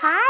Hi.